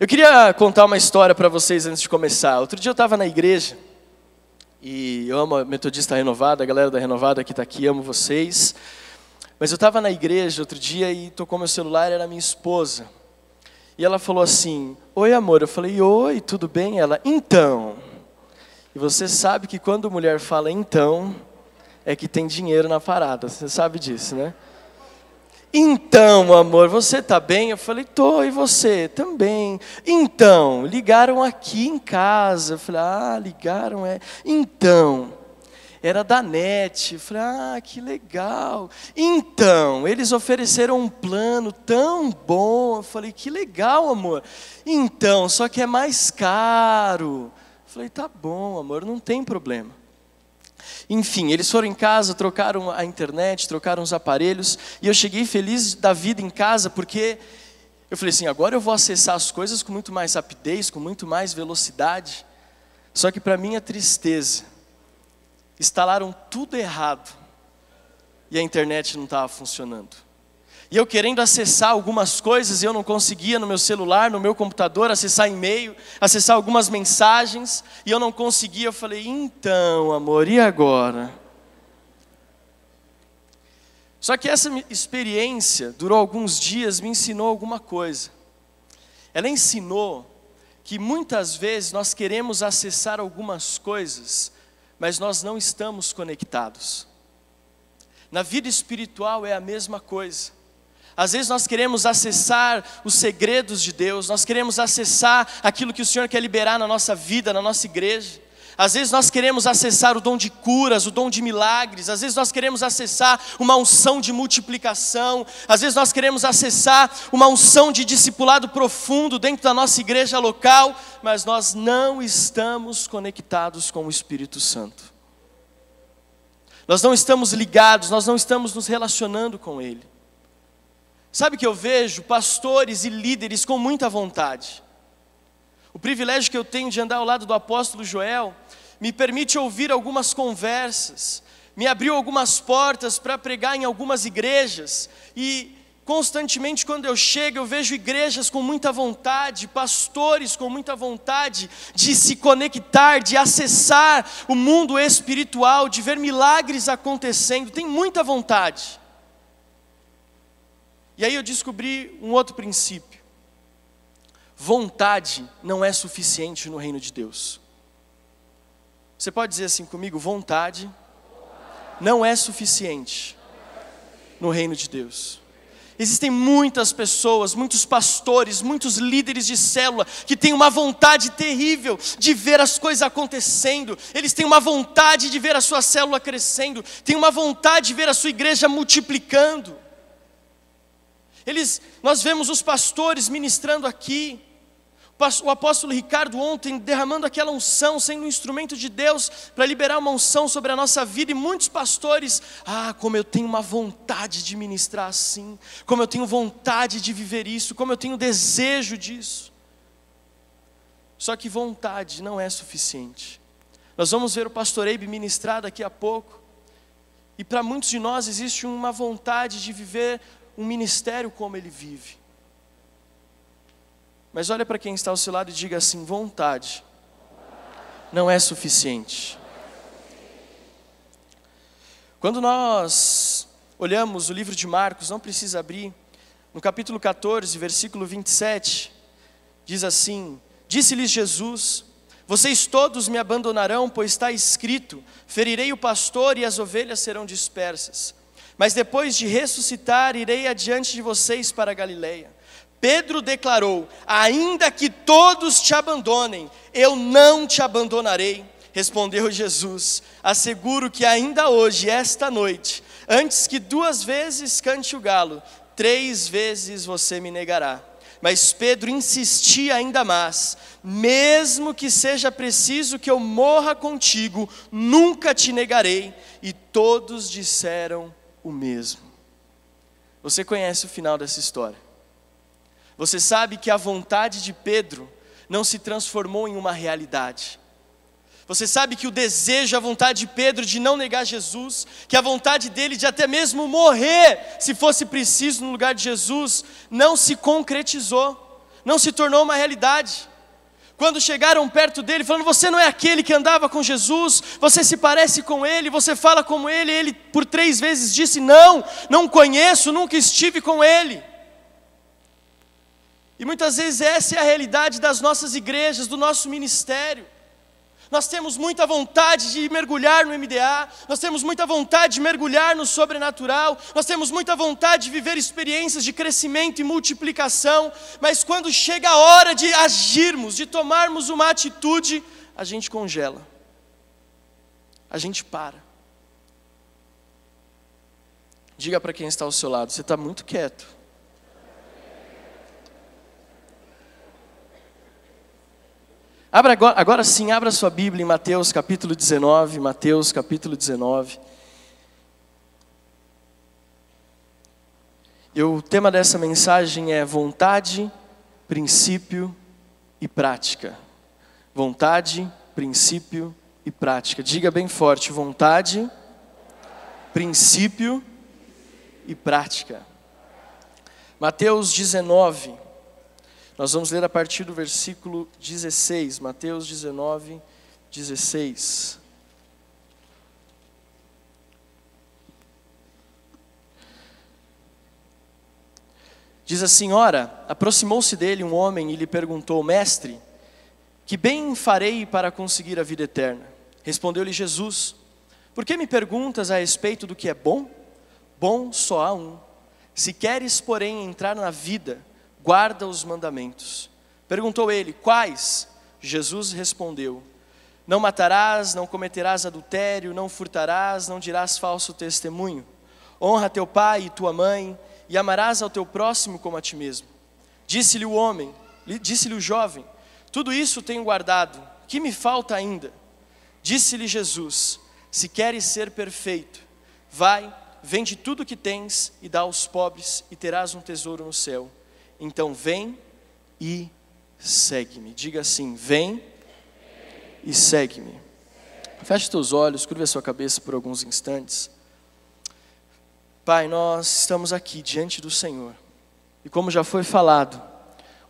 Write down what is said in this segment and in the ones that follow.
Eu queria contar uma história para vocês antes de começar. Outro dia eu estava na igreja e eu amo a Metodista Renovada, a galera da Renovada que está aqui, amo vocês. Mas eu estava na igreja outro dia e tocou meu celular, era minha esposa. E ela falou assim: Oi, amor. Eu falei: Oi, tudo bem? Ela: Então. E você sabe que quando mulher fala então, é que tem dinheiro na parada. Você sabe disso, né? Então, amor, você está bem? Eu falei, tô, e você? Também. Então, ligaram aqui em casa. Eu falei, ah, ligaram, é. Então, era da NET. Eu falei, ah, que legal. Então, eles ofereceram um plano tão bom. Eu falei, que legal, amor. Então, só que é mais caro. Eu falei, tá bom, amor, não tem problema. Enfim, eles foram em casa, trocaram a internet, trocaram os aparelhos, e eu cheguei feliz da vida em casa, porque eu falei assim: agora eu vou acessar as coisas com muito mais rapidez, com muito mais velocidade. Só que, para minha tristeza, instalaram tudo errado e a internet não estava funcionando. E eu querendo acessar algumas coisas, eu não conseguia no meu celular, no meu computador, acessar e-mail, acessar algumas mensagens, e eu não conseguia. Eu falei, então, amor, e agora? Só que essa experiência durou alguns dias, me ensinou alguma coisa. Ela ensinou que muitas vezes nós queremos acessar algumas coisas, mas nós não estamos conectados. Na vida espiritual é a mesma coisa. Às vezes nós queremos acessar os segredos de Deus, nós queremos acessar aquilo que o Senhor quer liberar na nossa vida, na nossa igreja. Às vezes nós queremos acessar o dom de curas, o dom de milagres, às vezes nós queremos acessar uma unção de multiplicação, às vezes nós queremos acessar uma unção de discipulado profundo dentro da nossa igreja local, mas nós não estamos conectados com o Espírito Santo. Nós não estamos ligados, nós não estamos nos relacionando com Ele. Sabe que eu vejo pastores e líderes com muita vontade. O privilégio que eu tenho de andar ao lado do apóstolo Joel me permite ouvir algumas conversas, me abriu algumas portas para pregar em algumas igrejas e constantemente quando eu chego eu vejo igrejas com muita vontade, pastores com muita vontade de se conectar, de acessar o mundo espiritual, de ver milagres acontecendo, tem muita vontade. E aí eu descobri um outro princípio. Vontade não é suficiente no reino de Deus. Você pode dizer assim comigo: vontade não é suficiente no reino de Deus. Existem muitas pessoas, muitos pastores, muitos líderes de célula que têm uma vontade terrível de ver as coisas acontecendo, eles têm uma vontade de ver a sua célula crescendo, têm uma vontade de ver a sua igreja multiplicando. Eles, nós vemos os pastores ministrando aqui, o apóstolo Ricardo ontem derramando aquela unção, sendo um instrumento de Deus para liberar uma unção sobre a nossa vida, e muitos pastores, ah, como eu tenho uma vontade de ministrar assim, como eu tenho vontade de viver isso, como eu tenho desejo disso. Só que vontade não é suficiente. Nós vamos ver o pastor Eibe ministrar daqui a pouco, e para muitos de nós existe uma vontade de viver um ministério como ele vive. Mas olha para quem está ao seu lado e diga assim: vontade não é suficiente. Quando nós olhamos o livro de Marcos, não precisa abrir, no capítulo 14, versículo 27, diz assim: Disse-lhes Jesus: Vocês todos me abandonarão, pois está escrito: Ferirei o pastor e as ovelhas serão dispersas. Mas depois de ressuscitar, irei adiante de vocês para Galileia. Pedro declarou: Ainda que todos te abandonem, eu não te abandonarei. Respondeu Jesus: Asseguro que ainda hoje, esta noite, antes que duas vezes cante o galo, três vezes você me negará. Mas Pedro insistia ainda mais: mesmo que seja preciso que eu morra contigo, nunca te negarei. E todos disseram o mesmo. Você conhece o final dessa história. Você sabe que a vontade de Pedro não se transformou em uma realidade. Você sabe que o desejo, a vontade de Pedro de não negar Jesus, que a vontade dele de até mesmo morrer, se fosse preciso no lugar de Jesus, não se concretizou. não se tornou uma realidade. Quando chegaram perto dele, falando: Você não é aquele que andava com Jesus, você se parece com ele, você fala como ele. Ele, por três vezes, disse: Não, não conheço, nunca estive com ele. E muitas vezes essa é a realidade das nossas igrejas, do nosso ministério. Nós temos muita vontade de mergulhar no MDA, nós temos muita vontade de mergulhar no sobrenatural, nós temos muita vontade de viver experiências de crescimento e multiplicação, mas quando chega a hora de agirmos, de tomarmos uma atitude, a gente congela, a gente para. Diga para quem está ao seu lado, você está muito quieto. Abra agora, agora sim, abra sua Bíblia em Mateus capítulo 19, Mateus capítulo 19. E o tema dessa mensagem é vontade, princípio e prática. Vontade, princípio e prática. Diga bem forte: vontade, princípio e prática. Mateus 19, nós vamos ler a partir do versículo 16, Mateus 19, 16. Diz assim: Ora, aproximou-se dele um homem e lhe perguntou: Mestre, que bem farei para conseguir a vida eterna? Respondeu-lhe Jesus: Por que me perguntas a respeito do que é bom? Bom só há um. Se queres, porém, entrar na vida, guarda os mandamentos. Perguntou ele: Quais? Jesus respondeu: Não matarás, não cometerás adultério, não furtarás, não dirás falso testemunho. Honra teu pai e tua mãe, e amarás ao teu próximo como a ti mesmo. Disse-lhe o homem, disse-lhe o jovem: Tudo isso tenho guardado, que me falta ainda? Disse-lhe Jesus: Se queres ser perfeito, vai, vende tudo o que tens e dá aos pobres, e terás um tesouro no céu então vem e segue-me. Diga assim: vem e segue-me. Feche teus olhos, curva a sua cabeça por alguns instantes. Pai, nós estamos aqui diante do Senhor. E como já foi falado,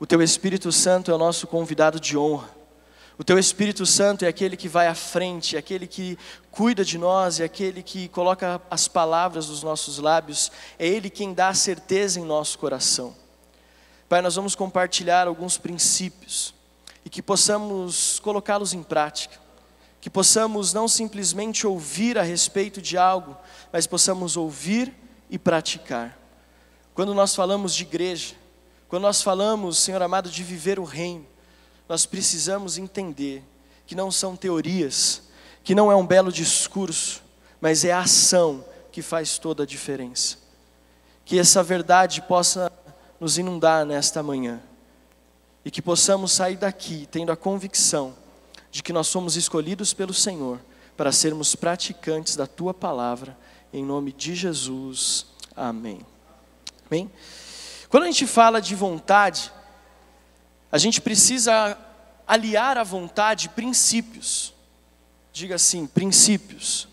o teu Espírito Santo é o nosso convidado de honra. O teu Espírito Santo é aquele que vai à frente, é aquele que cuida de nós, é aquele que coloca as palavras nos nossos lábios, é ele quem dá a certeza em nosso coração. Pai, nós vamos compartilhar alguns princípios e que possamos colocá-los em prática, que possamos não simplesmente ouvir a respeito de algo, mas possamos ouvir e praticar. Quando nós falamos de igreja, quando nós falamos, Senhor amado, de viver o reino, nós precisamos entender que não são teorias, que não é um belo discurso, mas é a ação que faz toda a diferença. Que essa verdade possa nos inundar nesta manhã e que possamos sair daqui tendo a convicção de que nós somos escolhidos pelo Senhor para sermos praticantes da tua palavra, em nome de Jesus. Amém. Amém? Quando a gente fala de vontade, a gente precisa aliar à vontade princípios. Diga assim, princípios.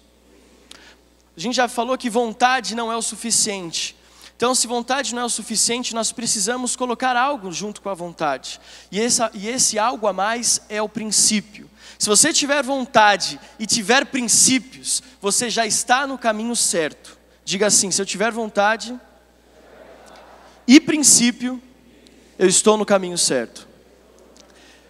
A gente já falou que vontade não é o suficiente. Então, se vontade não é o suficiente, nós precisamos colocar algo junto com a vontade. E, essa, e esse algo a mais é o princípio. Se você tiver vontade e tiver princípios, você já está no caminho certo. Diga assim: se eu tiver vontade e princípio, eu estou no caminho certo.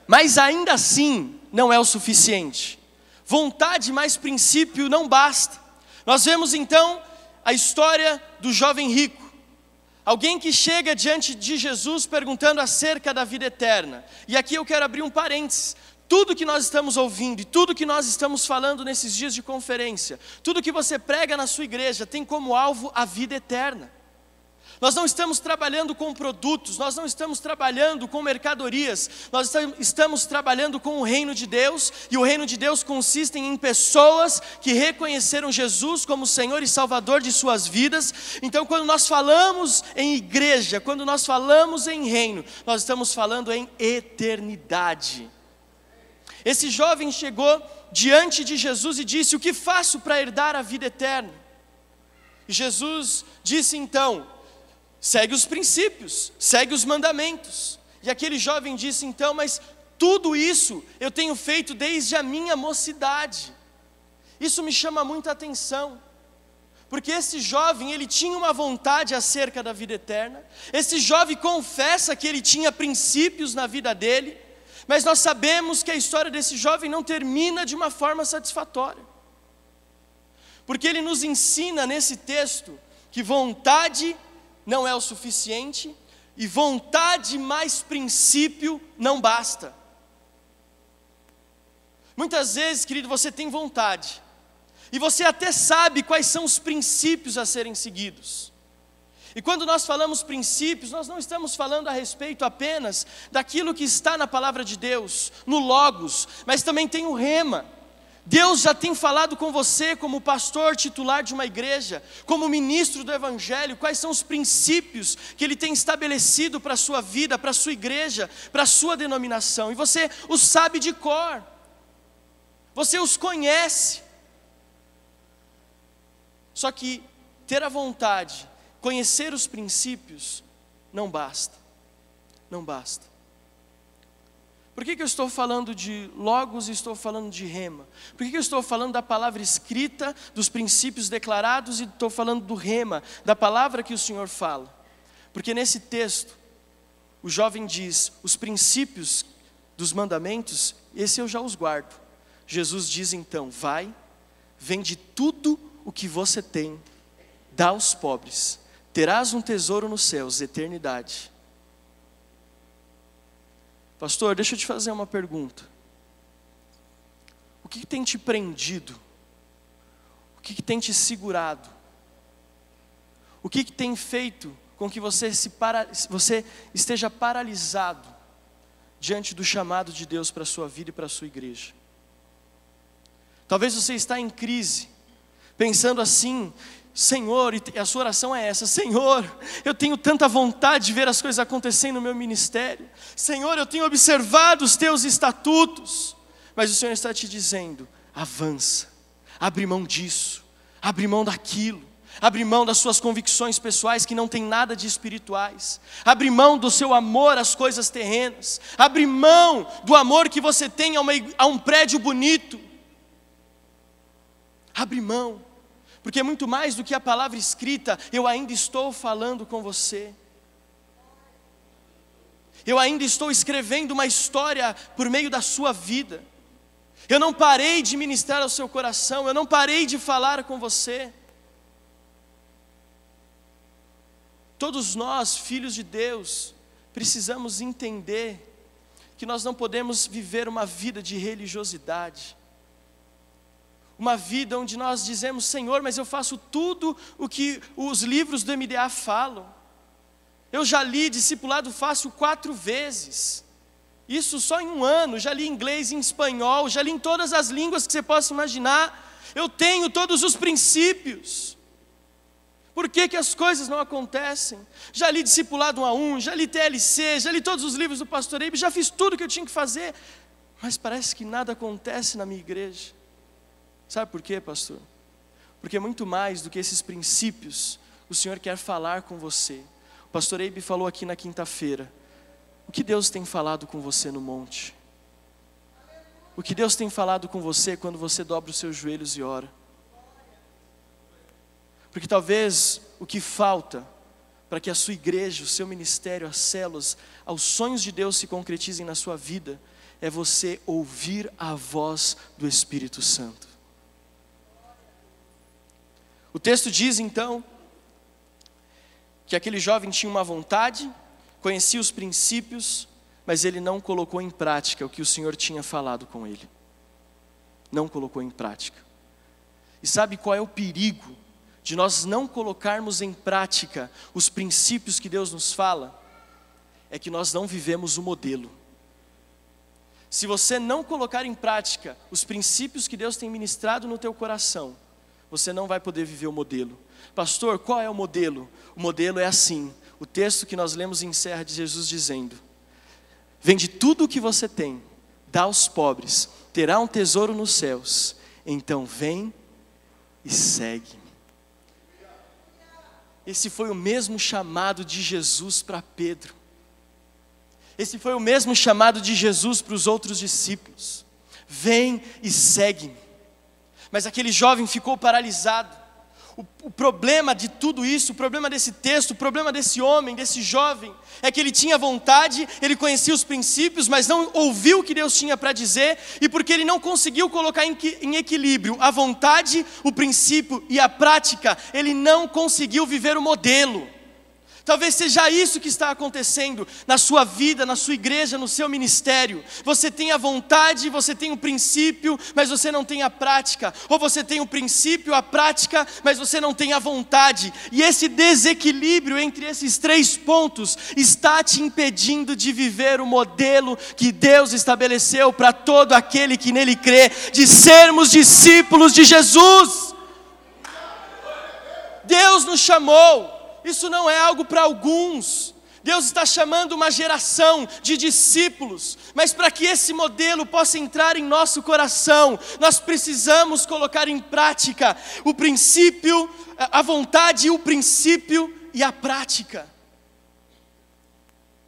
Mas ainda assim, não é o suficiente. Vontade mais princípio não basta. Nós vemos então a história do jovem rico. Alguém que chega diante de Jesus perguntando acerca da vida eterna. E aqui eu quero abrir um parênteses. Tudo que nós estamos ouvindo e tudo que nós estamos falando nesses dias de conferência, tudo que você prega na sua igreja tem como alvo a vida eterna. Nós não estamos trabalhando com produtos, nós não estamos trabalhando com mercadorias, nós estamos trabalhando com o reino de Deus, e o reino de Deus consiste em pessoas que reconheceram Jesus como Senhor e Salvador de suas vidas. Então, quando nós falamos em igreja, quando nós falamos em reino, nós estamos falando em eternidade. Esse jovem chegou diante de Jesus e disse: O que faço para herdar a vida eterna? Jesus disse então: Segue os princípios, segue os mandamentos. E aquele jovem disse então: Mas tudo isso eu tenho feito desde a minha mocidade. Isso me chama muita atenção. Porque esse jovem, ele tinha uma vontade acerca da vida eterna. Esse jovem confessa que ele tinha princípios na vida dele, mas nós sabemos que a história desse jovem não termina de uma forma satisfatória. Porque ele nos ensina nesse texto que vontade não é o suficiente e vontade mais princípio não basta. Muitas vezes, querido, você tem vontade, e você até sabe quais são os princípios a serem seguidos. E quando nós falamos princípios, nós não estamos falando a respeito apenas daquilo que está na palavra de Deus, no Logos, mas também tem o rema. Deus já tem falado com você, como pastor titular de uma igreja, como ministro do Evangelho, quais são os princípios que Ele tem estabelecido para a sua vida, para a sua igreja, para a sua denominação, e você os sabe de cor, você os conhece. Só que ter a vontade, conhecer os princípios, não basta. Não basta. Por que, que eu estou falando de logos e estou falando de rema? Por que, que eu estou falando da palavra escrita, dos princípios declarados e estou falando do rema, da palavra que o Senhor fala? Porque nesse texto, o jovem diz: os princípios dos mandamentos, esse eu já os guardo. Jesus diz então: vai, vende tudo o que você tem, dá aos pobres, terás um tesouro nos céus, eternidade. Pastor, deixa eu te fazer uma pergunta. O que, tem te prendido? O que, que tem te segurado? O que, que tem feito com que você, se para, você esteja paralisado diante do chamado de Deus para a sua vida e para a sua igreja? Talvez você está em crise, pensando assim, Senhor, e a sua oração é essa: Senhor, eu tenho tanta vontade de ver as coisas acontecendo no meu ministério. Senhor, eu tenho observado os teus estatutos. Mas o Senhor está te dizendo: avança, abre mão disso, abre mão daquilo. Abre mão das suas convicções pessoais que não tem nada de espirituais. Abre mão do seu amor às coisas terrenas. Abre mão do amor que você tem a, uma, a um prédio bonito. Abre mão porque muito mais do que a palavra escrita, eu ainda estou falando com você. Eu ainda estou escrevendo uma história por meio da sua vida. Eu não parei de ministrar ao seu coração, eu não parei de falar com você. Todos nós, filhos de Deus, precisamos entender que nós não podemos viver uma vida de religiosidade uma vida onde nós dizemos, Senhor, mas eu faço tudo o que os livros do MDA falam. Eu já li discipulado fácil quatro vezes. Isso só em um ano, já li inglês e espanhol, já li em todas as línguas que você possa imaginar. Eu tenho todos os princípios. Por que, que as coisas não acontecem? Já li discipulado 1 a 1, já li TLC, já li todos os livros do pastor Eibe, já fiz tudo o que eu tinha que fazer, mas parece que nada acontece na minha igreja. Sabe por quê, pastor? Porque muito mais do que esses princípios, o Senhor quer falar com você. O pastor Eibe falou aqui na quinta-feira. O que Deus tem falado com você no monte? O que Deus tem falado com você quando você dobra os seus joelhos e ora? Porque talvez o que falta para que a sua igreja, o seu ministério, as células, aos sonhos de Deus se concretizem na sua vida, é você ouvir a voz do Espírito Santo. O texto diz então que aquele jovem tinha uma vontade, conhecia os princípios, mas ele não colocou em prática o que o Senhor tinha falado com ele. Não colocou em prática. E sabe qual é o perigo de nós não colocarmos em prática os princípios que Deus nos fala? É que nós não vivemos o modelo. Se você não colocar em prática os princípios que Deus tem ministrado no teu coração, você não vai poder viver o modelo. Pastor, qual é o modelo? O modelo é assim. O texto que nós lemos encerra de Jesus dizendo: Vende tudo o que você tem, dá aos pobres, terá um tesouro nos céus. Então vem e segue. Esse foi o mesmo chamado de Jesus para Pedro. Esse foi o mesmo chamado de Jesus para os outros discípulos: vem e segue-me. Mas aquele jovem ficou paralisado. O, o, problema de tudo isso, o problema desse texto, o problema desse homem, desse jovem, é que ele tinha vontade, ele conhecia os princípios, mas não ouviu o que Deus tinha para dizer, e porque ele não conseguiu colocar em, em equilíbrio a vontade, o princípio e a prática, ele não conseguiu viver o modelo. Talvez seja isso que está acontecendo na sua vida, na sua igreja, no seu ministério. Você tem a vontade, você tem o princípio, mas você não tem a prática. Ou você tem o princípio, a prática, mas você não tem a vontade. E esse desequilíbrio entre esses três pontos está te impedindo de viver o modelo que Deus estabeleceu para todo aquele que nele crê, de sermos discípulos de Jesus. Deus nos chamou isso não é algo para alguns. Deus está chamando uma geração de discípulos, mas para que esse modelo possa entrar em nosso coração, nós precisamos colocar em prática o princípio, a vontade, o princípio e a prática.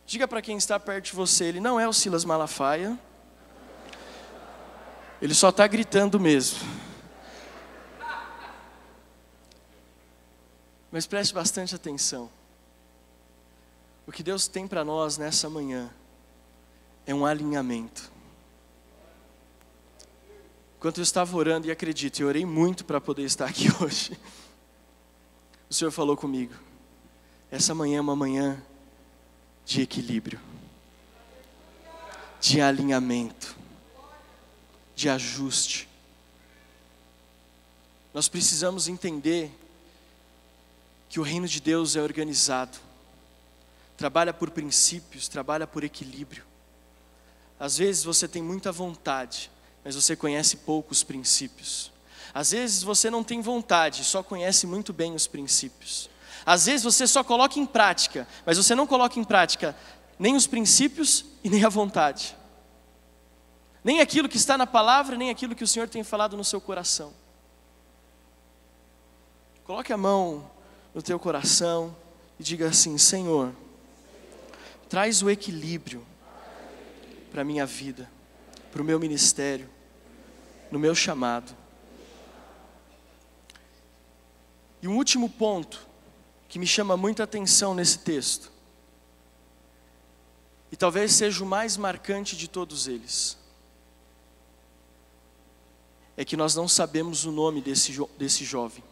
Diga para quem está perto de você, ele não é o Silas Malafaia, ele só está gritando mesmo. Mas preste bastante atenção. O que Deus tem para nós nessa manhã é um alinhamento. Enquanto eu estava orando, e acredito, eu orei muito para poder estar aqui hoje. O Senhor falou comigo. Essa manhã é uma manhã de equilíbrio, de alinhamento, de ajuste. Nós precisamos entender que o reino de Deus é organizado, trabalha por princípios, trabalha por equilíbrio. Às vezes você tem muita vontade, mas você conhece poucos princípios. Às vezes você não tem vontade, só conhece muito bem os princípios. Às vezes você só coloca em prática, mas você não coloca em prática nem os princípios e nem a vontade. Nem aquilo que está na palavra, nem aquilo que o Senhor tem falado no seu coração. Coloque a mão no teu coração e diga assim: Senhor, traz o equilíbrio para a minha vida, para o meu ministério, no meu chamado. E um último ponto que me chama muita atenção nesse texto, e talvez seja o mais marcante de todos eles, é que nós não sabemos o nome desse, jo desse jovem.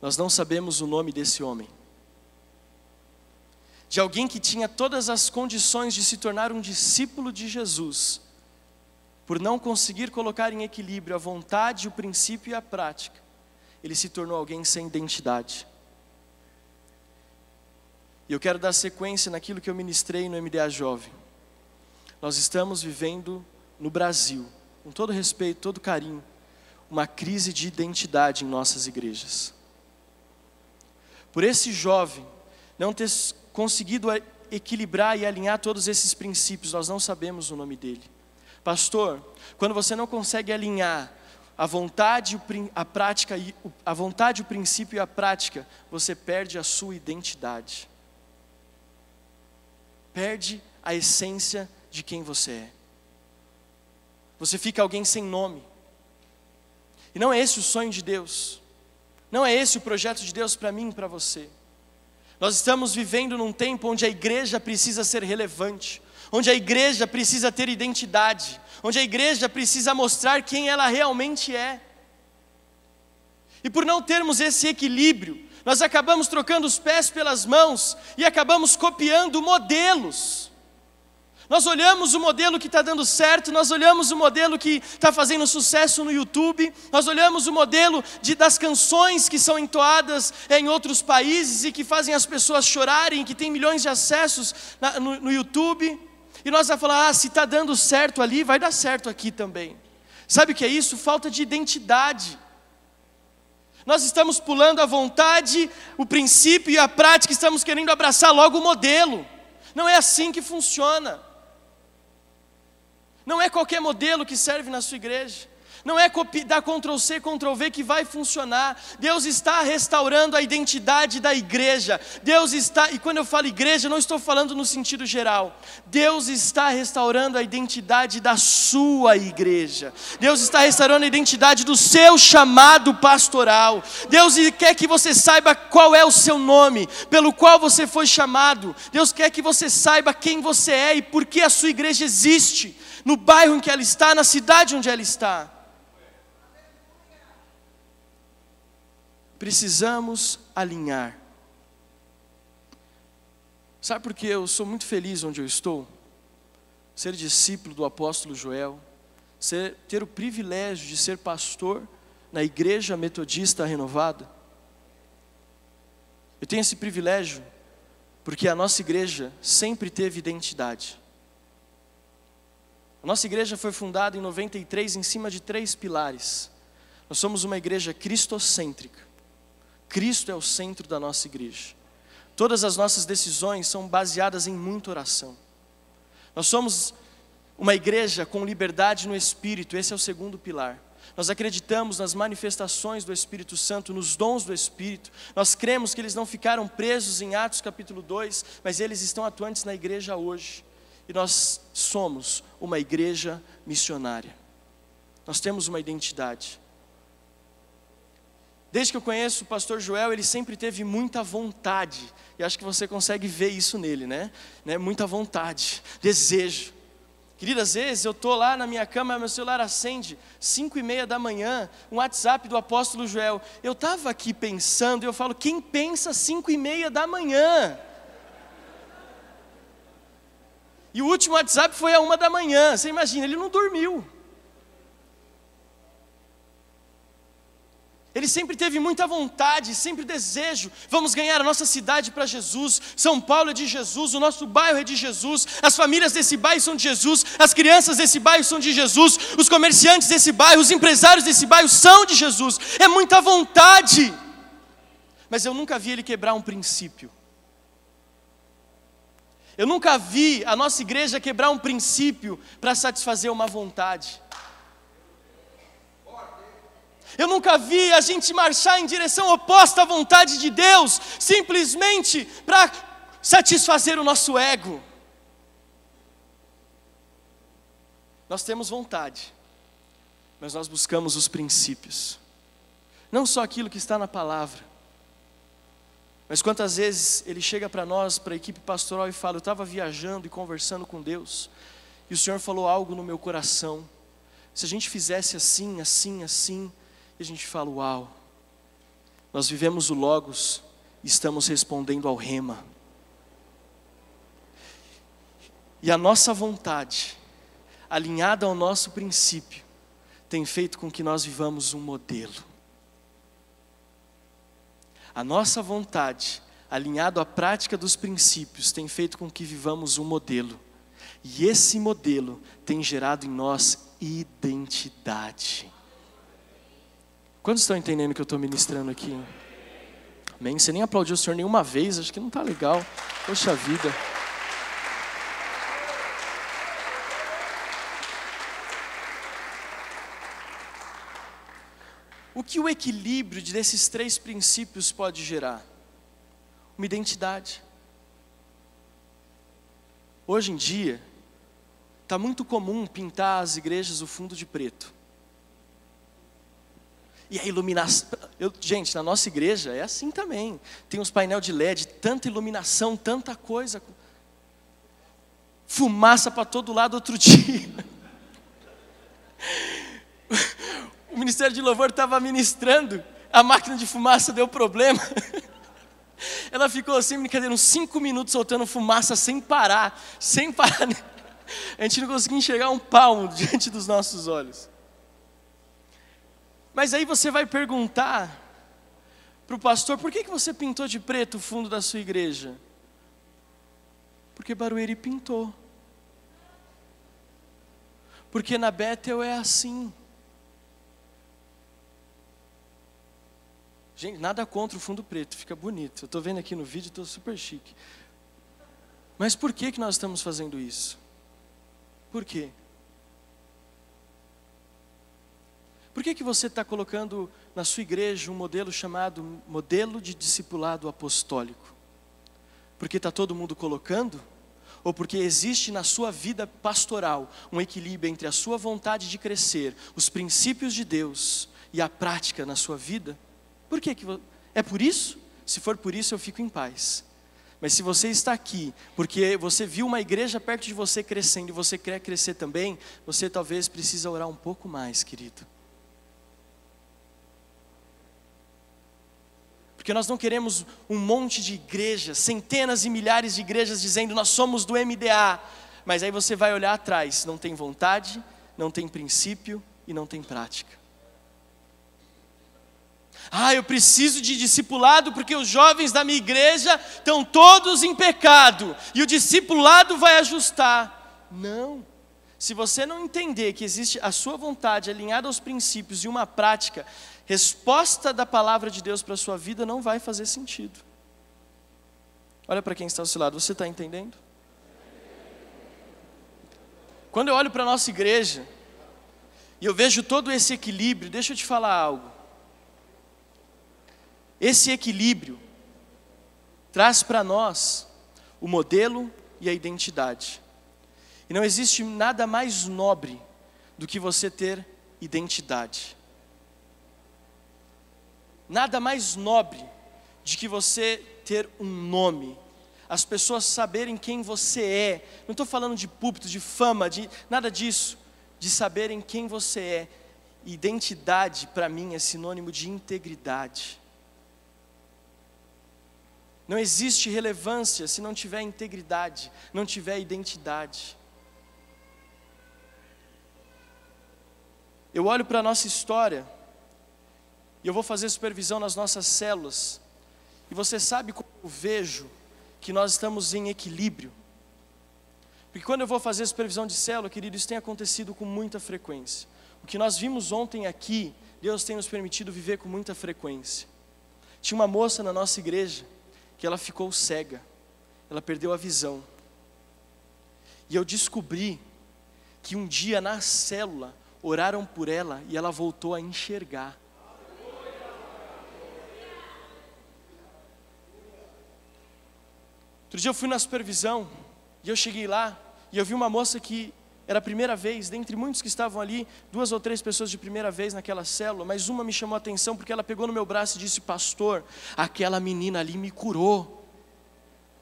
Nós não sabemos o nome desse homem. De alguém que tinha todas as condições de se tornar um discípulo de Jesus, por não conseguir colocar em equilíbrio a vontade, o princípio e a prática, ele se tornou alguém sem identidade. E eu quero dar sequência naquilo que eu ministrei no MDA Jovem. Nós estamos vivendo no Brasil, com todo respeito, todo carinho, uma crise de identidade em nossas igrejas por esse jovem não ter conseguido equilibrar e alinhar todos esses princípios, nós não sabemos o nome dele. Pastor, quando você não consegue alinhar a vontade, a prática, a vontade, o princípio e a prática, você perde a sua identidade. Perde a essência de quem você é. Você fica alguém sem nome. E não é esse o sonho de Deus. Não é esse o projeto de Deus para mim e para você. Nós estamos vivendo num tempo onde a igreja precisa ser relevante, onde a igreja precisa ter identidade, onde a igreja precisa mostrar quem ela realmente é. E por não termos esse equilíbrio, nós acabamos trocando os pés pelas mãos e acabamos copiando modelos. Nós olhamos o modelo que está dando certo, nós olhamos o modelo que está fazendo sucesso no YouTube, nós olhamos o modelo de, das canções que são entoadas em outros países e que fazem as pessoas chorarem, que tem milhões de acessos na, no, no YouTube, e nós vamos falar: ah, se está dando certo ali, vai dar certo aqui também. Sabe o que é isso? Falta de identidade. Nós estamos pulando a vontade, o princípio e a prática, estamos querendo abraçar logo o modelo. Não é assim que funciona. Não é qualquer modelo que serve na sua igreja. Não é dar Ctrl C, Ctrl V que vai funcionar. Deus está restaurando a identidade da igreja. Deus está, e quando eu falo igreja, não estou falando no sentido geral. Deus está restaurando a identidade da sua igreja. Deus está restaurando a identidade do seu chamado pastoral. Deus quer que você saiba qual é o seu nome, pelo qual você foi chamado. Deus quer que você saiba quem você é e por que a sua igreja existe, no bairro em que ela está, na cidade onde ela está. Precisamos alinhar. Sabe por que eu sou muito feliz onde eu estou? Ser discípulo do apóstolo Joel, ser, ter o privilégio de ser pastor na igreja metodista renovada. Eu tenho esse privilégio porque a nossa igreja sempre teve identidade. A nossa igreja foi fundada em 93 em cima de três pilares. Nós somos uma igreja cristocêntrica. Cristo é o centro da nossa igreja. Todas as nossas decisões são baseadas em muita oração. Nós somos uma igreja com liberdade no espírito, esse é o segundo pilar. Nós acreditamos nas manifestações do Espírito Santo, nos dons do Espírito. Nós cremos que eles não ficaram presos em Atos capítulo 2, mas eles estão atuantes na igreja hoje. E nós somos uma igreja missionária. Nós temos uma identidade. Desde que eu conheço o pastor Joel, ele sempre teve muita vontade, e acho que você consegue ver isso nele, né? né? Muita vontade, desejo. Querida, às vezes eu estou lá na minha cama, meu celular acende, cinco e meia da manhã, um WhatsApp do apóstolo Joel. Eu estava aqui pensando, e eu falo, quem pensa cinco e meia da manhã? E o último WhatsApp foi a uma da manhã, você imagina, ele não dormiu. Ele sempre teve muita vontade, sempre desejo. Vamos ganhar a nossa cidade para Jesus. São Paulo é de Jesus, o nosso bairro é de Jesus. As famílias desse bairro são de Jesus, as crianças desse bairro são de Jesus, os comerciantes desse bairro, os empresários desse bairro são de Jesus. É muita vontade. Mas eu nunca vi ele quebrar um princípio. Eu nunca vi a nossa igreja quebrar um princípio para satisfazer uma vontade. Eu nunca vi a gente marchar em direção oposta à vontade de Deus, simplesmente para satisfazer o nosso ego. Nós temos vontade, mas nós buscamos os princípios, não só aquilo que está na palavra, mas quantas vezes ele chega para nós, para a equipe pastoral, e fala: Eu estava viajando e conversando com Deus, e o Senhor falou algo no meu coração. Se a gente fizesse assim, assim, assim, e a gente fala: Uau, nós vivemos o Logos e estamos respondendo ao Rema. E a nossa vontade, alinhada ao nosso princípio, tem feito com que nós vivamos um modelo. A nossa vontade, alinhado à prática dos princípios, tem feito com que vivamos um modelo. E esse modelo tem gerado em nós identidade. Quantos estão entendendo que eu estou ministrando aqui? Amém? Você nem aplaudiu o Senhor nenhuma vez, acho que não está legal. Poxa vida. O que o equilíbrio desses três princípios pode gerar? Uma identidade. Hoje em dia, está muito comum pintar as igrejas o fundo de preto. E a iluminação. Eu, gente, na nossa igreja é assim também. Tem uns painel de LED, tanta iluminação, tanta coisa. Fumaça para todo lado outro dia. Ministério de Louvor estava ministrando, a máquina de fumaça deu problema. Ela ficou assim, brincadeira, uns cinco minutos soltando fumaça sem parar, sem parar. A gente não conseguia enxergar um palmo diante dos nossos olhos. Mas aí você vai perguntar para o pastor: por que, que você pintou de preto o fundo da sua igreja? Porque Barueri pintou. Porque na Bethel é assim. Gente, nada contra o fundo preto, fica bonito. Eu estou vendo aqui no vídeo, estou super chique. Mas por que, que nós estamos fazendo isso? Por quê? Por que, que você está colocando na sua igreja um modelo chamado modelo de discipulado apostólico? Porque está todo mundo colocando? Ou porque existe na sua vida pastoral um equilíbrio entre a sua vontade de crescer, os princípios de Deus e a prática na sua vida? Por que, que é por isso? Se for por isso, eu fico em paz. Mas se você está aqui porque você viu uma igreja perto de você crescendo e você quer crescer também, você talvez precisa orar um pouco mais, querido. Porque nós não queremos um monte de igrejas, centenas e milhares de igrejas dizendo nós somos do MDA, mas aí você vai olhar atrás, não tem vontade, não tem princípio e não tem prática. Ah, eu preciso de discipulado porque os jovens da minha igreja estão todos em pecado e o discipulado vai ajustar. Não. Se você não entender que existe a sua vontade alinhada aos princípios e uma prática, resposta da palavra de Deus para a sua vida não vai fazer sentido. Olha para quem está ao seu lado, você está entendendo? Quando eu olho para a nossa igreja e eu vejo todo esse equilíbrio, deixa eu te falar algo. Esse equilíbrio traz para nós o modelo e a identidade. E não existe nada mais nobre do que você ter identidade. Nada mais nobre de que você ter um nome. As pessoas saberem quem você é. Não estou falando de púlpito, de fama, de nada disso. De saberem quem você é. Identidade, para mim, é sinônimo de integridade. Não existe relevância se não tiver integridade, não tiver identidade. Eu olho para a nossa história, e eu vou fazer supervisão nas nossas células, e você sabe como eu vejo que nós estamos em equilíbrio. Porque quando eu vou fazer supervisão de célula, querido, isso tem acontecido com muita frequência. O que nós vimos ontem aqui, Deus tem nos permitido viver com muita frequência. Tinha uma moça na nossa igreja, que ela ficou cega, ela perdeu a visão. E eu descobri que um dia na célula oraram por ela e ela voltou a enxergar. Outro dia eu fui na supervisão e eu cheguei lá e eu vi uma moça que era a primeira vez, dentre muitos que estavam ali, duas ou três pessoas de primeira vez naquela célula, mas uma me chamou a atenção porque ela pegou no meu braço e disse: Pastor, aquela menina ali me curou.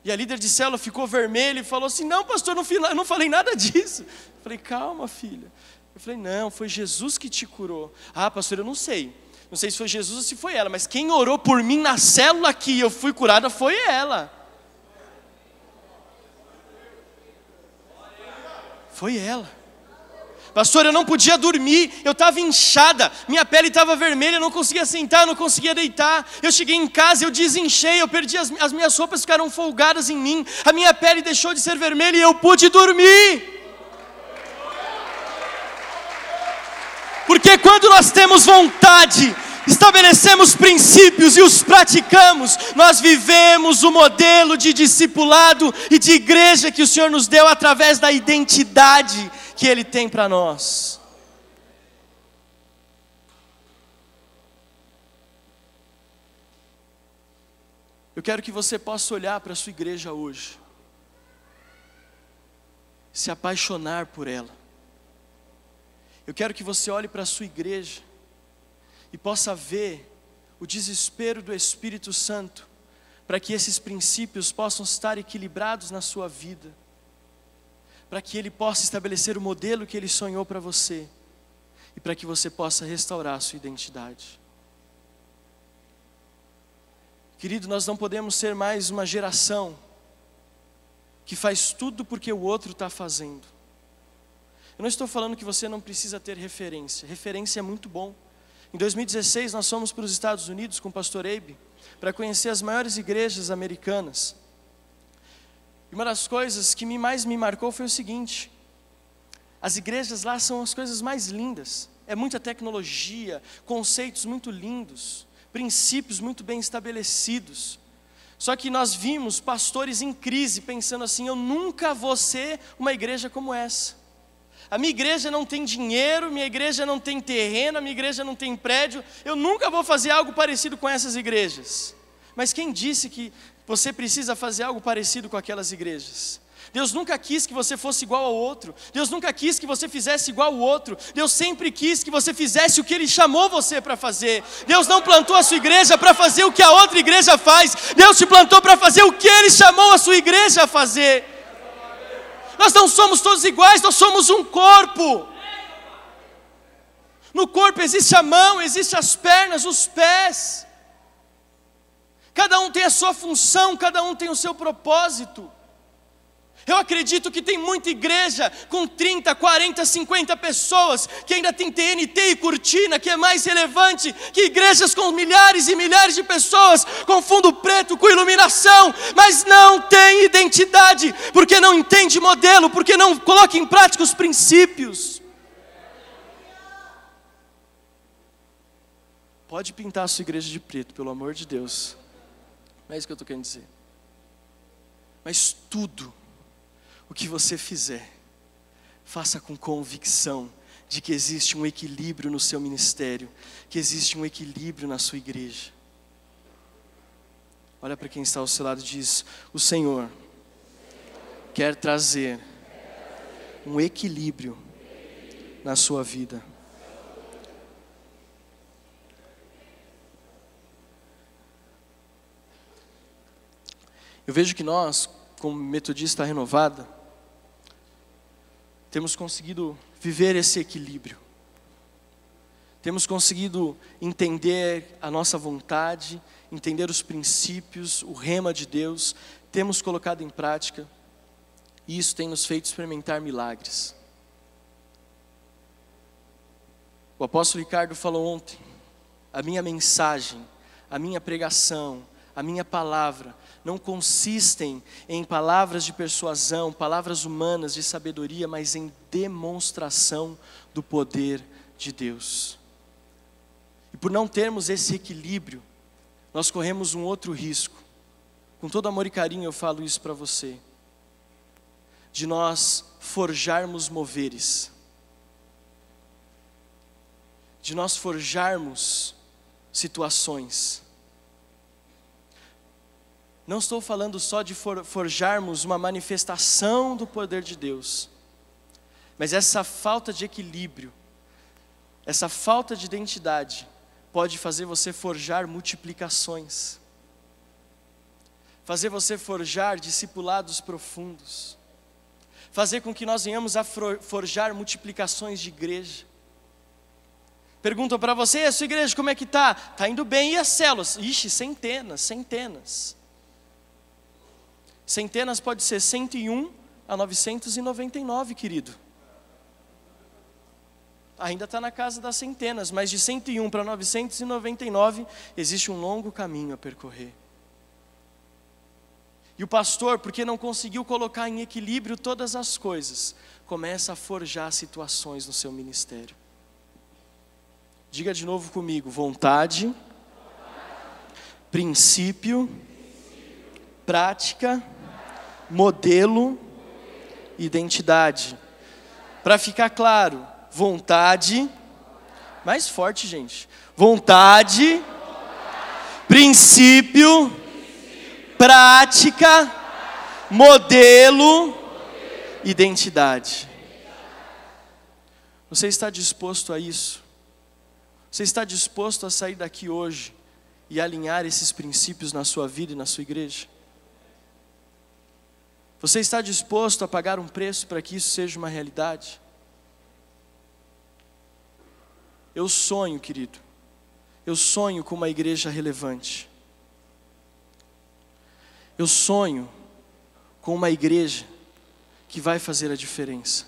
E a líder de célula ficou vermelha e falou assim: Não, pastor, não falei nada disso. Eu falei: Calma, filha. Eu falei: Não, foi Jesus que te curou. Ah, pastor, eu não sei. Não sei se foi Jesus ou se foi ela, mas quem orou por mim na célula que eu fui curada foi ela. Foi ela. Pastor, eu não podia dormir, eu estava inchada, minha pele estava vermelha, eu não conseguia sentar, não conseguia deitar. Eu cheguei em casa, eu desinchei, eu perdi as, as minhas roupas ficaram folgadas em mim, a minha pele deixou de ser vermelha e eu pude dormir. Porque quando nós temos vontade, estabelecemos princípios e os praticamos, nós vivemos o modelo de discipulado e de igreja que o Senhor nos deu através da identidade que Ele tem para nós. Eu quero que você possa olhar para a sua igreja hoje, se apaixonar por ela. Eu quero que você olhe para a sua igreja e possa ver o desespero do Espírito Santo para que esses princípios possam estar equilibrados na sua vida, para que Ele possa estabelecer o modelo que Ele sonhou para você e para que você possa restaurar a sua identidade. Querido, nós não podemos ser mais uma geração que faz tudo porque o outro está fazendo. Eu não estou falando que você não precisa ter referência, referência é muito bom. Em 2016, nós fomos para os Estados Unidos com o pastor Abe para conhecer as maiores igrejas americanas. E uma das coisas que mais me marcou foi o seguinte: as igrejas lá são as coisas mais lindas. É muita tecnologia, conceitos muito lindos, princípios muito bem estabelecidos. Só que nós vimos pastores em crise pensando assim: eu nunca vou ser uma igreja como essa. A minha igreja não tem dinheiro, minha igreja não tem terreno, a minha igreja não tem prédio. Eu nunca vou fazer algo parecido com essas igrejas. Mas quem disse que você precisa fazer algo parecido com aquelas igrejas? Deus nunca quis que você fosse igual ao outro. Deus nunca quis que você fizesse igual ao outro. Deus sempre quis que você fizesse o que Ele chamou você para fazer. Deus não plantou a sua igreja para fazer o que a outra igreja faz. Deus te plantou para fazer o que Ele chamou a sua igreja a fazer. Nós não somos todos iguais, nós somos um corpo. No corpo existe a mão, existe as pernas, os pés. Cada um tem a sua função, cada um tem o seu propósito. Eu acredito que tem muita igreja com 30, 40, 50 pessoas que ainda tem TNT e cortina, que é mais relevante que igrejas com milhares e milhares de pessoas com fundo preto, com iluminação, mas não tem identidade, porque não entende modelo, porque não coloca em prática os princípios. Pode pintar a sua igreja de preto, pelo amor de Deus. Não é isso que eu estou querendo dizer. Mas tudo o que você fizer, faça com convicção de que existe um equilíbrio no seu ministério, que existe um equilíbrio na sua igreja. Olha para quem está ao seu lado e diz: O Senhor quer trazer um equilíbrio na sua vida. Eu vejo que nós, como metodista renovada, temos conseguido viver esse equilíbrio. Temos conseguido entender a nossa vontade, entender os princípios, o rema de Deus, temos colocado em prática, e isso tem nos feito experimentar milagres. O apóstolo Ricardo falou ontem: a minha mensagem, a minha pregação, a minha palavra não consistem em palavras de persuasão, palavras humanas de sabedoria, mas em demonstração do poder de Deus. E por não termos esse equilíbrio, nós corremos um outro risco. Com todo amor e carinho eu falo isso para você. De nós forjarmos moveres. De nós forjarmos situações não estou falando só de forjarmos uma manifestação do poder de Deus, mas essa falta de equilíbrio, essa falta de identidade, pode fazer você forjar multiplicações, fazer você forjar discipulados profundos, fazer com que nós venhamos a forjar multiplicações de igreja. Perguntam para você, e a sua igreja como é que está? Está indo bem, e as células? Ixi, centenas, centenas. Centenas pode ser 101 a 999, querido. Ainda está na casa das centenas, mas de 101 para 999 existe um longo caminho a percorrer. E o pastor, porque não conseguiu colocar em equilíbrio todas as coisas, começa a forjar situações no seu ministério. Diga de novo comigo: vontade, princípio, prática modelo, identidade. Para ficar claro, vontade, mais forte, gente. Vontade, princípio, prática, modelo, identidade. Você está disposto a isso? Você está disposto a sair daqui hoje e alinhar esses princípios na sua vida e na sua igreja? Você está disposto a pagar um preço para que isso seja uma realidade? Eu sonho, querido, eu sonho com uma igreja relevante. Eu sonho com uma igreja que vai fazer a diferença.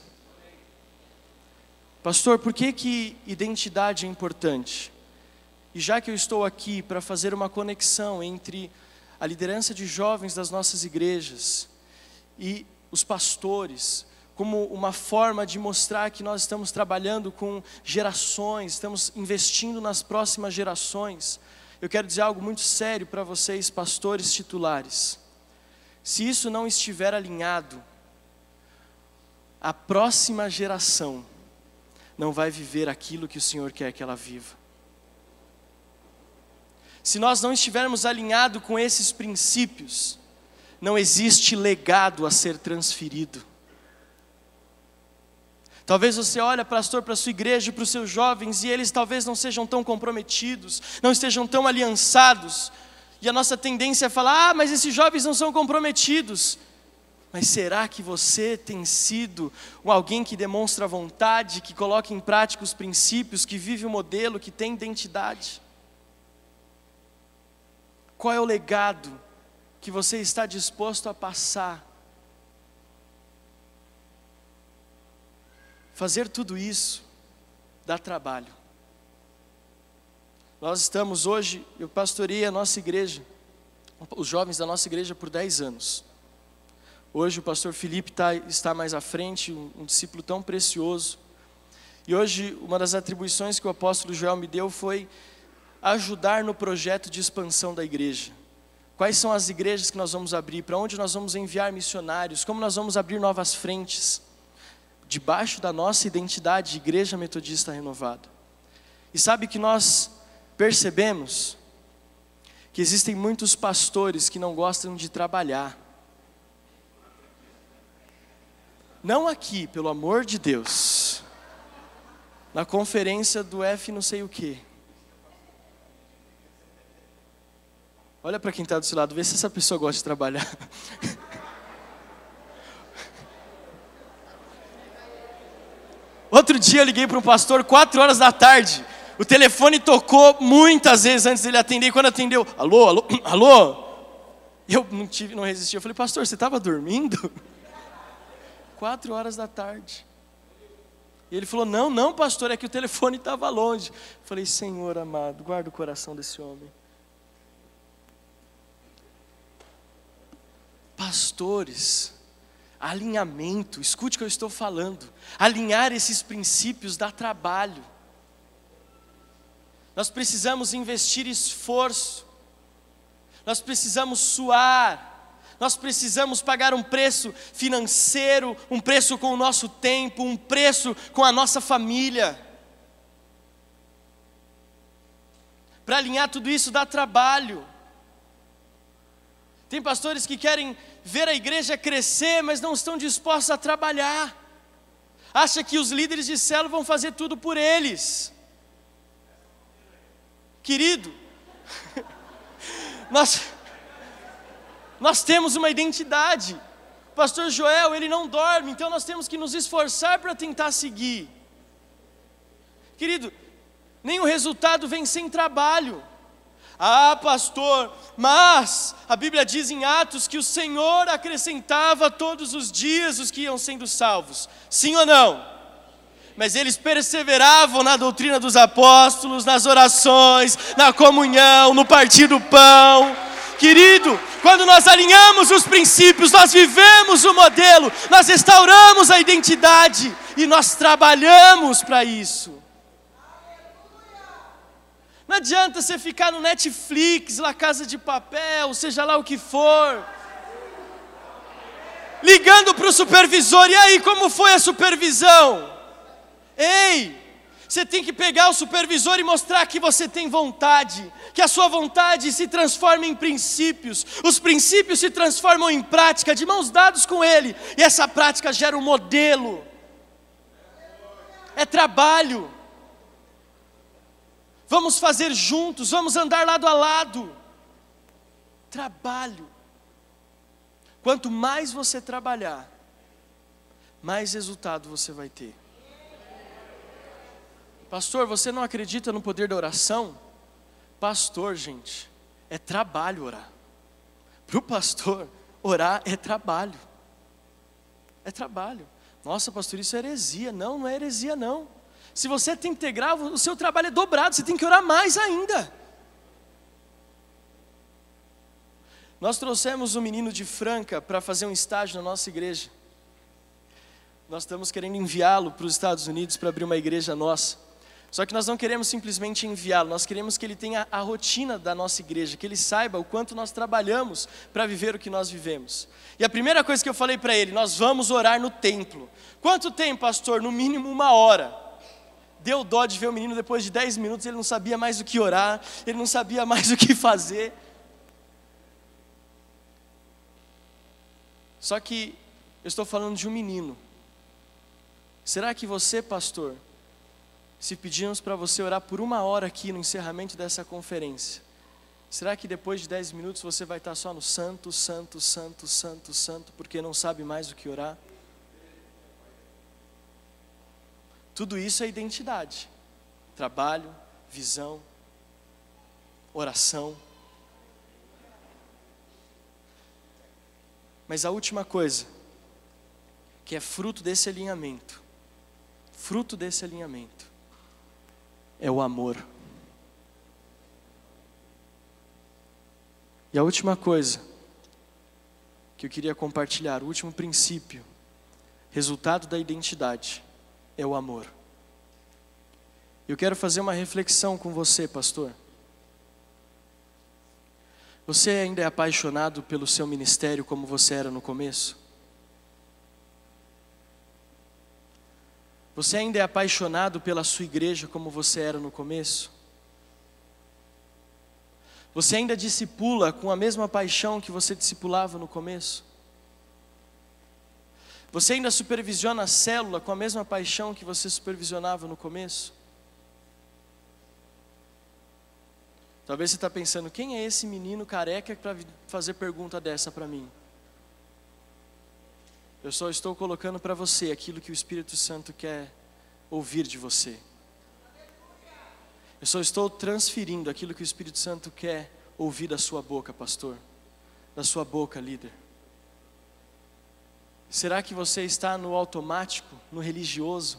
Pastor, por que, que identidade é importante? E já que eu estou aqui para fazer uma conexão entre a liderança de jovens das nossas igrejas e os pastores, como uma forma de mostrar que nós estamos trabalhando com gerações, estamos investindo nas próximas gerações. Eu quero dizer algo muito sério para vocês, pastores titulares. Se isso não estiver alinhado, a próxima geração não vai viver aquilo que o Senhor quer que ela viva. Se nós não estivermos alinhados com esses princípios, não existe legado a ser transferido. Talvez você olhe, pastor, para a sua igreja, para os seus jovens, e eles talvez não sejam tão comprometidos, não estejam tão aliançados, e a nossa tendência é falar: ah, mas esses jovens não são comprometidos. Mas será que você tem sido alguém que demonstra vontade, que coloca em prática os princípios, que vive o modelo, que tem identidade? Qual é o legado que você está disposto a passar? Fazer tudo isso dá trabalho. Nós estamos hoje, eu pastorei a nossa igreja, os jovens da nossa igreja por 10 anos. Hoje o pastor Felipe tá, está mais à frente, um, um discípulo tão precioso. E hoje uma das atribuições que o apóstolo Joel me deu foi ajudar no projeto de expansão da igreja. Quais são as igrejas que nós vamos abrir? Para onde nós vamos enviar missionários? Como nós vamos abrir novas frentes? Debaixo da nossa identidade de Igreja Metodista Renovada. E sabe que nós percebemos que existem muitos pastores que não gostam de trabalhar. Não aqui, pelo amor de Deus. Na conferência do F não sei o quê. Olha para quem está do seu lado, vê se essa pessoa gosta de trabalhar. Outro dia eu liguei para um pastor, quatro horas da tarde. O telefone tocou muitas vezes antes dele atender. E quando atendeu, alô, alô, alô? Eu não tive, não resisti. Eu falei, pastor, você estava dormindo? quatro horas da tarde. E ele falou: Não, não, pastor, é que o telefone estava longe. Eu falei: Senhor amado, guarda o coração desse homem. Pastores, alinhamento, escute o que eu estou falando. Alinhar esses princípios dá trabalho. Nós precisamos investir esforço, nós precisamos suar, nós precisamos pagar um preço financeiro, um preço com o nosso tempo, um preço com a nossa família. Para alinhar tudo isso dá trabalho. Tem pastores que querem ver a igreja crescer, mas não estão dispostos a trabalhar. Acha que os líderes de célula vão fazer tudo por eles. Querido, nós nós temos uma identidade. Pastor Joel, ele não dorme, então nós temos que nos esforçar para tentar seguir. Querido, nenhum resultado vem sem trabalho. Ah, pastor, mas a Bíblia diz em Atos que o Senhor acrescentava todos os dias os que iam sendo salvos. Sim ou não? Mas eles perseveravam na doutrina dos apóstolos, nas orações, na comunhão, no partir do pão. Querido, quando nós alinhamos os princípios, nós vivemos o modelo, nós restauramos a identidade e nós trabalhamos para isso. Não adianta você ficar no Netflix, na Casa de Papel, seja lá o que for, ligando para o supervisor, e aí, como foi a supervisão? Ei, você tem que pegar o supervisor e mostrar que você tem vontade, que a sua vontade se transforma em princípios, os princípios se transformam em prática, de mãos dadas com ele, e essa prática gera um modelo. É trabalho. Vamos fazer juntos, vamos andar lado a lado. Trabalho. Quanto mais você trabalhar, mais resultado você vai ter. Pastor, você não acredita no poder da oração? Pastor, gente, é trabalho orar. Para o pastor, orar é trabalho. É trabalho. Nossa, pastor, isso é heresia. Não, não é heresia, não. Se você tem integral, o seu trabalho é dobrado, você tem que orar mais ainda. Nós trouxemos um menino de Franca para fazer um estágio na nossa igreja. Nós estamos querendo enviá-lo para os Estados Unidos para abrir uma igreja nossa. Só que nós não queremos simplesmente enviá-lo, nós queremos que ele tenha a rotina da nossa igreja, que ele saiba o quanto nós trabalhamos para viver o que nós vivemos. E a primeira coisa que eu falei para ele, nós vamos orar no templo. Quanto tempo, pastor? No mínimo uma hora. Deu dó de ver o menino depois de dez minutos, ele não sabia mais o que orar, ele não sabia mais o que fazer. Só que eu estou falando de um menino. Será que você, pastor, se pedirmos para você orar por uma hora aqui no encerramento dessa conferência, será que depois de dez minutos você vai estar só no santo, santo, santo, santo, santo, porque não sabe mais o que orar? Tudo isso é identidade, trabalho, visão, oração. Mas a última coisa, que é fruto desse alinhamento, fruto desse alinhamento, é o amor. E a última coisa que eu queria compartilhar, o último princípio, resultado da identidade, é o amor. Eu quero fazer uma reflexão com você, pastor. Você ainda é apaixonado pelo seu ministério como você era no começo? Você ainda é apaixonado pela sua igreja como você era no começo? Você ainda discipula com a mesma paixão que você discipulava no começo? Você ainda supervisiona a célula com a mesma paixão que você supervisionava no começo? Talvez você está pensando, quem é esse menino careca para fazer pergunta dessa para mim? Eu só estou colocando para você aquilo que o Espírito Santo quer ouvir de você. Eu só estou transferindo aquilo que o Espírito Santo quer ouvir da sua boca, pastor, da sua boca, líder. Será que você está no automático, no religioso?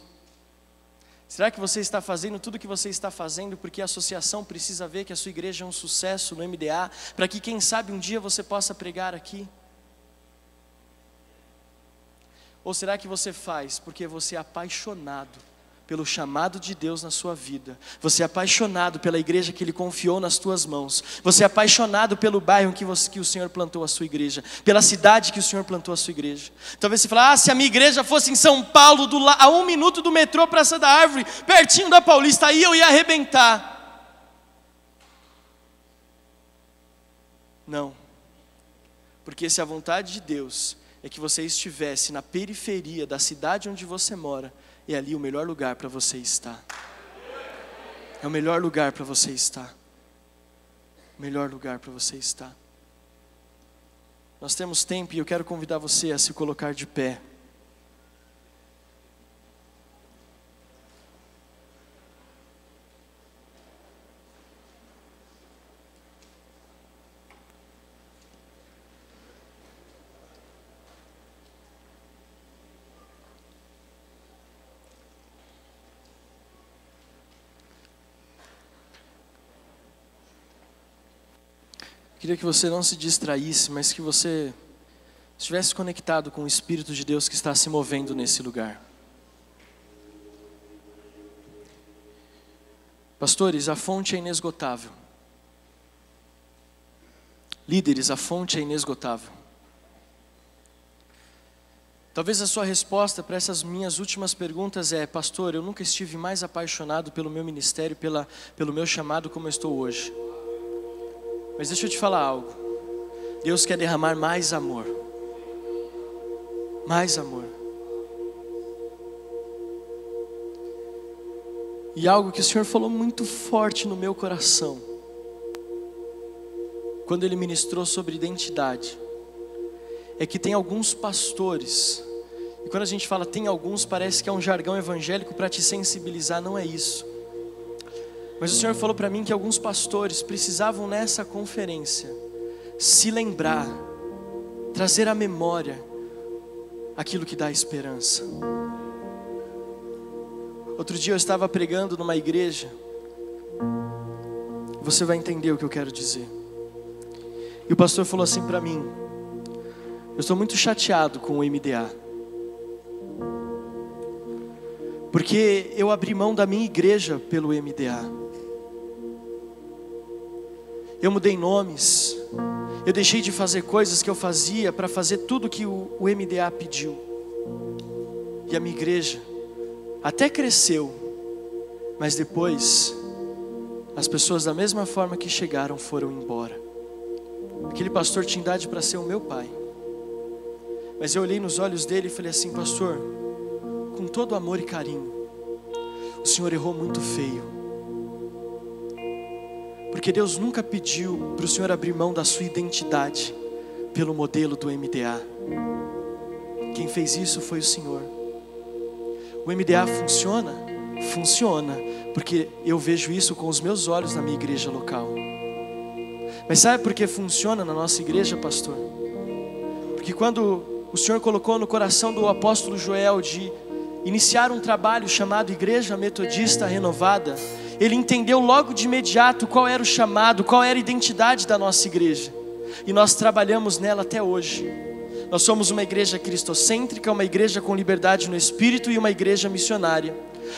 Será que você está fazendo tudo o que você está fazendo porque a associação precisa ver que a sua igreja é um sucesso no MDA, para que quem sabe um dia você possa pregar aqui? Ou será que você faz porque você é apaixonado pelo chamado de Deus na sua vida. Você é apaixonado pela igreja que Ele confiou nas tuas mãos. Você é apaixonado pelo bairro que, você, que o Senhor plantou a sua igreja, pela cidade que o Senhor plantou a sua igreja. Talvez você fale, ah, se a minha igreja fosse em São Paulo, do, a um minuto do metrô Praça da Árvore, pertinho da Paulista, aí eu ia arrebentar. Não, porque se a vontade de Deus é que você estivesse na periferia da cidade onde você mora, é ali o melhor lugar para você estar. É o melhor lugar para você estar. O melhor lugar para você estar. Nós temos tempo e eu quero convidar você a se colocar de pé. Queria que você não se distraísse, mas que você estivesse conectado com o Espírito de Deus que está se movendo nesse lugar. Pastores, a fonte é inesgotável. Líderes, a fonte é inesgotável. Talvez a sua resposta para essas minhas últimas perguntas é: Pastor, eu nunca estive mais apaixonado pelo meu ministério, pela, pelo meu chamado como eu estou hoje. Mas deixa eu te falar algo. Deus quer derramar mais amor. Mais amor. E algo que o Senhor falou muito forte no meu coração, quando Ele ministrou sobre identidade, é que tem alguns pastores, e quando a gente fala tem alguns, parece que é um jargão evangélico para te sensibilizar, não é isso. Mas o Senhor falou para mim que alguns pastores precisavam nessa conferência se lembrar, trazer à memória aquilo que dá esperança. Outro dia eu estava pregando numa igreja, você vai entender o que eu quero dizer. E o pastor falou assim para mim: Eu estou muito chateado com o MDA. Porque eu abri mão da minha igreja pelo MDA. Eu mudei nomes. Eu deixei de fazer coisas que eu fazia para fazer tudo que o, MDA pediu. E a minha igreja até cresceu, mas depois as pessoas da mesma forma que chegaram foram embora. Aquele pastor tinha idade para ser o meu pai. Mas eu olhei nos olhos dele e falei assim, pastor, com todo amor e carinho, o senhor errou muito feio. Porque Deus nunca pediu para o senhor abrir mão da sua identidade pelo modelo do MDA. Quem fez isso foi o senhor. O MDA funciona? Funciona, porque eu vejo isso com os meus olhos na minha igreja local. Mas sabe por que funciona na nossa igreja, pastor? Porque quando o Senhor colocou no coração do apóstolo Joel de iniciar um trabalho chamado Igreja Metodista Renovada, ele entendeu logo de imediato qual era o chamado, qual era a identidade da nossa igreja. E nós trabalhamos nela até hoje. Nós somos uma igreja cristocêntrica, uma igreja com liberdade no espírito e uma igreja missionária.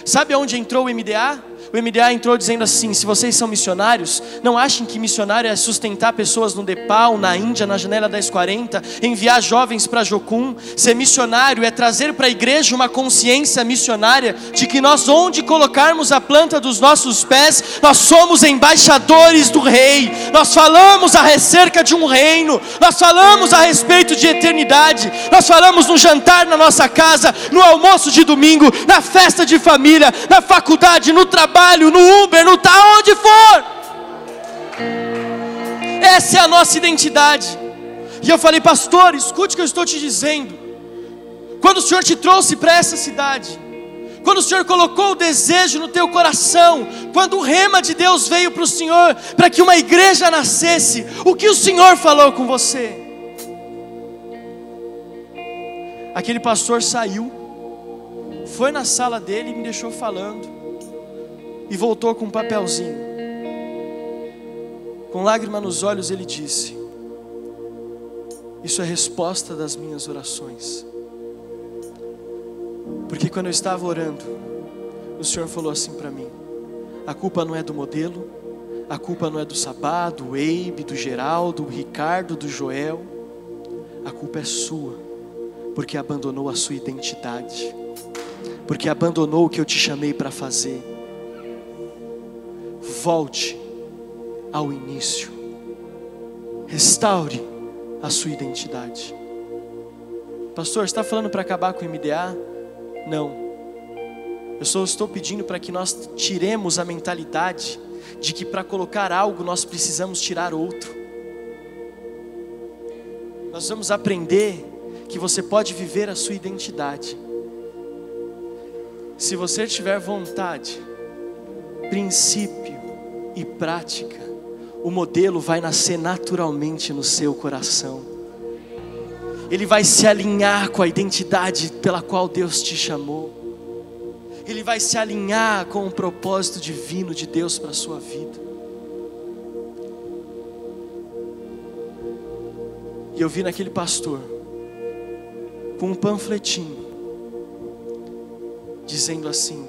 Sabe aonde entrou o MDA? O MDA entrou dizendo assim: se vocês são missionários, não achem que missionário é sustentar pessoas no Nepal, na Índia, na janela 1040, enviar jovens para Jocum. Ser missionário é trazer para a igreja uma consciência missionária de que nós, onde colocarmos a planta dos nossos pés, nós somos embaixadores do Rei. Nós falamos a recerca de um reino, nós falamos a respeito de eternidade, nós falamos no jantar na nossa casa, no almoço de domingo, na festa de família, na faculdade, no trabalho no Uber, no tá onde for. Essa é a nossa identidade. E eu falei, pastor, escute o que eu estou te dizendo. Quando o Senhor te trouxe para essa cidade, quando o Senhor colocou o desejo no teu coração, quando o rema de Deus veio para o Senhor, para que uma igreja nascesse, o que o Senhor falou com você? Aquele pastor saiu, foi na sala dele e me deixou falando e voltou com um papelzinho. Com lágrima nos olhos, ele disse: Isso é resposta das minhas orações. Porque quando eu estava orando, o Senhor falou assim para mim: A culpa não é do modelo, a culpa não é do Sabá, do Eibe, do Geraldo, do Ricardo, do Joel. A culpa é sua, porque abandonou a sua identidade, porque abandonou o que eu te chamei para fazer volte ao início, restaure a sua identidade. Pastor, está falando para acabar com o MDA? Não. Eu só estou pedindo para que nós tiremos a mentalidade de que para colocar algo nós precisamos tirar outro. Nós vamos aprender que você pode viver a sua identidade. Se você tiver vontade, princípio, e prática, o modelo vai nascer naturalmente no seu coração. Ele vai se alinhar com a identidade pela qual Deus te chamou. Ele vai se alinhar com o propósito divino de Deus para a sua vida. E eu vi naquele pastor com um panfletinho dizendo assim: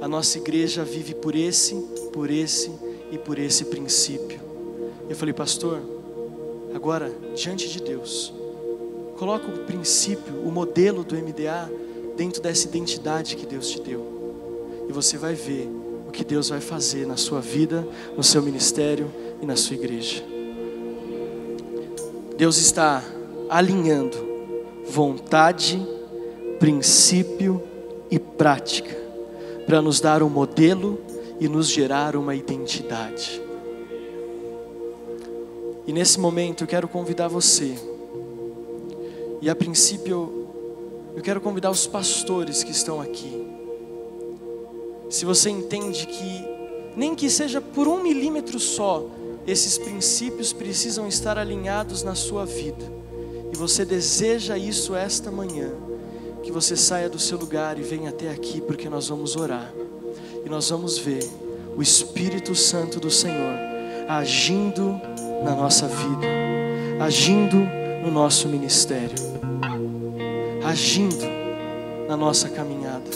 a nossa igreja vive por esse, por esse e por esse princípio. Eu falei, pastor, agora diante de Deus, coloca o princípio, o modelo do MDA dentro dessa identidade que Deus te deu. E você vai ver o que Deus vai fazer na sua vida, no seu ministério e na sua igreja. Deus está alinhando vontade, princípio prática para nos dar um modelo e nos gerar uma identidade. E nesse momento eu quero convidar você, e a princípio eu quero convidar os pastores que estão aqui. Se você entende que, nem que seja por um milímetro só, esses princípios precisam estar alinhados na sua vida, e você deseja isso esta manhã, que você saia do seu lugar e venha até aqui, porque nós vamos orar e nós vamos ver o Espírito Santo do Senhor agindo na nossa vida, agindo no nosso ministério, agindo na nossa caminhada.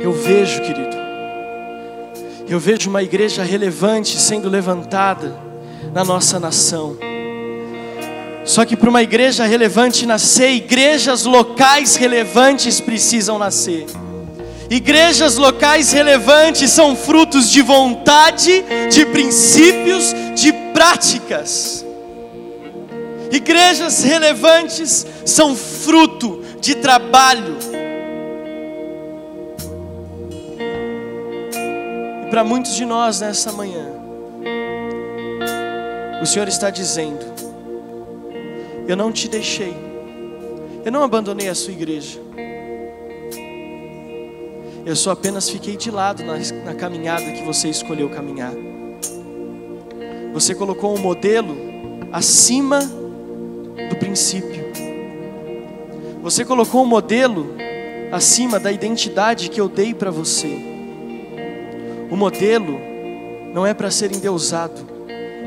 Eu vejo, querido, eu vejo uma igreja relevante sendo levantada na nossa nação. Só que para uma igreja relevante nascer, igrejas locais relevantes precisam nascer. Igrejas locais relevantes são frutos de vontade, de princípios, de práticas. Igrejas relevantes são fruto de trabalho. E para muitos de nós nessa manhã, o Senhor está dizendo: Eu não te deixei, eu não abandonei a sua igreja. Eu só apenas fiquei de lado na, na caminhada que você escolheu caminhar. Você colocou um modelo acima do princípio. Você colocou um modelo acima da identidade que eu dei para você. O modelo não é para ser endeusado,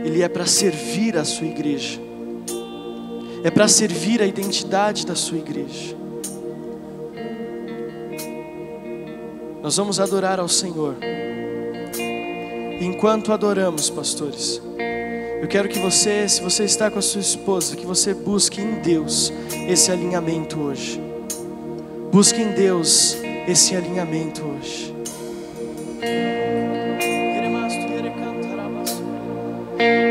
ele é para servir a sua igreja é para servir a identidade da sua igreja. Nós vamos adorar ao Senhor. Enquanto adoramos, pastores, eu quero que você, se você está com a sua esposa, que você busque em Deus esse alinhamento hoje. Busque em Deus esse alinhamento hoje. thank you